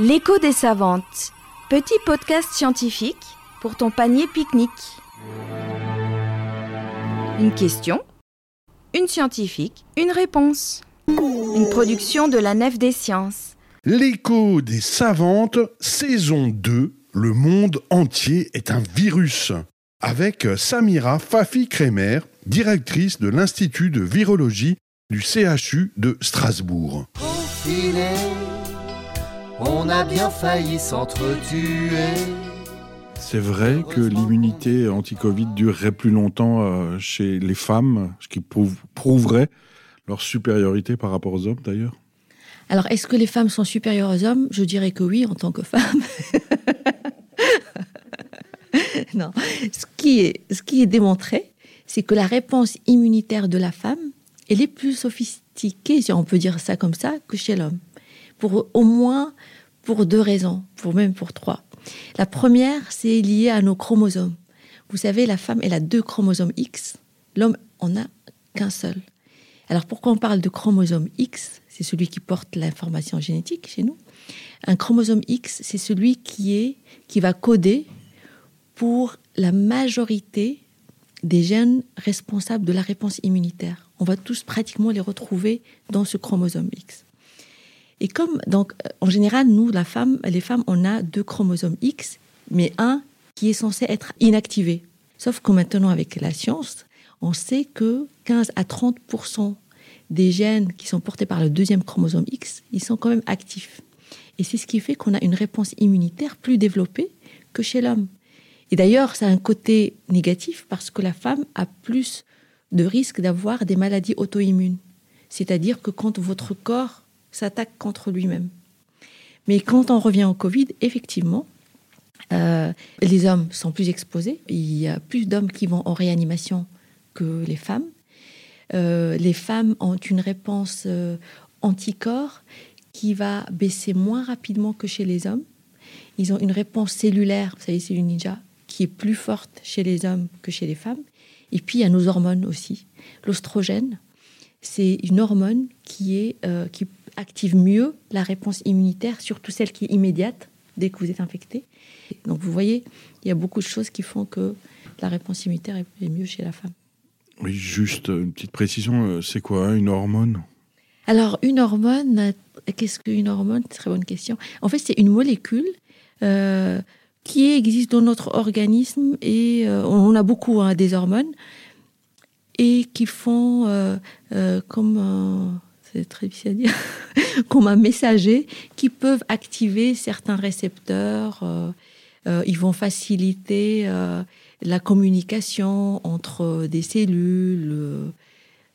L'écho des savantes. Petit podcast scientifique pour ton panier pique-nique. Une question, une scientifique, une réponse. Une production de la Nef des Sciences. L'écho des savantes, saison 2, le monde entier est un virus. Avec Samira Fafi-Kremer, directrice de l'Institut de virologie du CHU de Strasbourg. On a bien failli s'entretuer. C'est vrai que l'immunité anti-Covid durerait plus longtemps euh, chez les femmes, ce qui prouve- prouverait leur supériorité par rapport aux hommes d'ailleurs. Alors, est-ce que les femmes sont supérieures aux hommes? Je dirais que oui, en tant que femme. non. Ce qui est, ce qui est démontré, c'est que la réponse immunitaire de la femme, elle est plus sophistiquée, si on peut dire ça comme ça, que chez l'homme. Pour au moins pour deux raisons, pour même pour trois. La première, c'est lié à nos chromosomes. Vous savez, la femme, elle a deux chromosomes X. L'homme en a qu'un seul. Alors pourquoi on parle de chromosome X? C'est celui qui porte l'information génétique chez nous. Un chromosome X, c'est celui qui est qui va coder pour la majorité des gènes responsables de la réponse immunitaire. On va tous pratiquement les retrouver dans ce chromosome X. Et comme donc euh, en général nous la femme les femmes on a deux chromosomes X mais un qui est censé être inactivé. Sauf que maintenant avec la science, on sait que 15 à 30% des gènes qui sont portés par le deuxième chromosome X, ils sont quand même actifs. Et c'est ce qui fait qu'on a une réponse immunitaire plus développée que chez l'homme. Et d'ailleurs, ça a un côté négatif parce que la femme a plus de risques d'avoir des maladies auto-immunes. C'est-à-dire que quand votre corps s'attaque contre lui-même. Mais quand on revient au Covid, effectivement, euh, les hommes sont plus exposés. Il y a plus d'hommes qui vont en réanimation que les femmes. Euh, les femmes ont une réponse euh, anticorps qui va baisser moins rapidement que chez les hommes. Ils ont une réponse cellulaire, vous savez, c'est une ninja, qui est plus forte chez les hommes que chez les femmes. Et puis, il y a nos hormones aussi. L'ostrogène, c'est une hormone qui, est, qui active mieux la réponse immunitaire, surtout celle qui est immédiate dès que vous êtes infecté. Donc, vous voyez, il y a beaucoup de choses qui font que la réponse immunitaire est mieux chez la femme. Oui, juste une petite précision, euh, c'est quoi une hormone? Alors, une hormone, qu'est-ce qu'une hormone? Très bonne question. En fait, c'est une molécule euh, qui existe dans notre organisme et euh, on a beaucoup hein, des hormones et qui font euh, comme c'est très difficile à dire, comme un messager qui peuvent activer certains récepteurs. euh, euh, ils vont faciliter euh, la communication entre des cellules.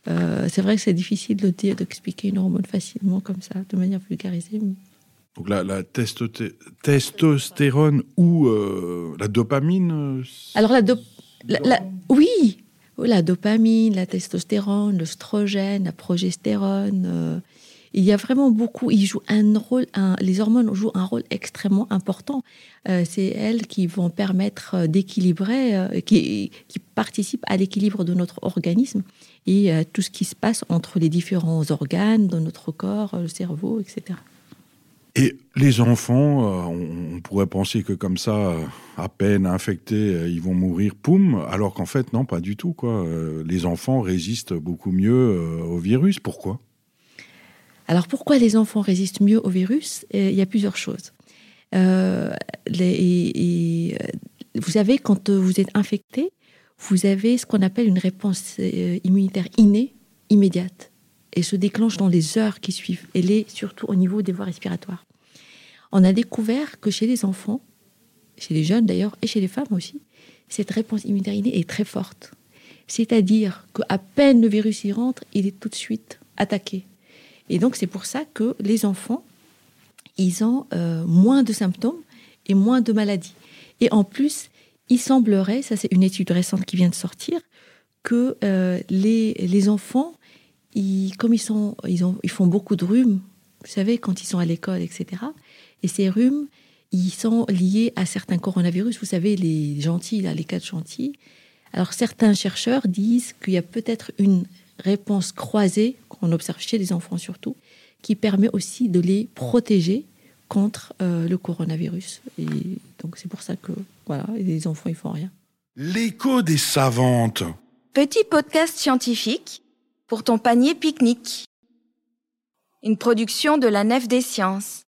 c'est vrai que c'est difficile de dire, d'expliquer une hormone facilement comme ça, de manière vulgarisée. Donc la, testostérone ou la dopamine Alors la, dop- la- la- oui, la dopamine, la testostérone, l'oestrogène, la progestérone. euh, il y a vraiment beaucoup. Ils jouent un rôle. les hormones jouent un rôle extrêmement important. Euh, c'est elles qui vont permettre euh, d'équilibrer, qui, participent à l'équilibre de notre organisme et tout ce qui se passe entre les différents organes de notre corps, le cerveau, etc. Et les enfants, euh, on, pourrait penser que comme ça, euh, à peine infectés, euh, ils vont mourir, poum, alors qu'en fait, non, pas du tout. Quoi. Les enfants résistent beaucoup mieux au virus. Pourquoi? Alors pourquoi les enfants résistent mieux au virus? Il y a plusieurs choses. Vous savez, quand vous êtes infecté, vous avez ce qu'on appelle une réponse immunitaire innée, immédiate, et se déclenche dans les heures qui suivent. Elle est surtout au niveau des voies respiratoires. On a découvert que chez les enfants, chez les jeunes d'ailleurs, et chez les femmes aussi, cette réponse immunitaire est très forte. C'est-à-dire qu'à peine le virus y rentre, il est tout de suite attaqué. Et donc, c'est pour ça que les enfants, ils ont euh, moins de symptômes et moins de maladies. Et en plus, il semblerait, ça c'est une étude récente qui vient de sortir, que euh, les, les enfants, ils, comme ils, sont, ils, ont, ils font beaucoup de rhumes, vous savez, quand ils sont à l'école, etc. Et ces rhumes, ils sont liés à certains coronavirus, vous savez, les gentils, là, les quatre gentils. Alors, certains chercheurs disent qu'il y a peut-être une réponse croisée qu'on observe chez les enfants surtout, qui permet aussi de les protéger contre euh, le coronavirus. Et donc c'est pour ça que voilà, les enfants ils font rien. L'écho des savantes. Petit podcast scientifique pour ton panier pique-nique. Une production de la Nef des Sciences.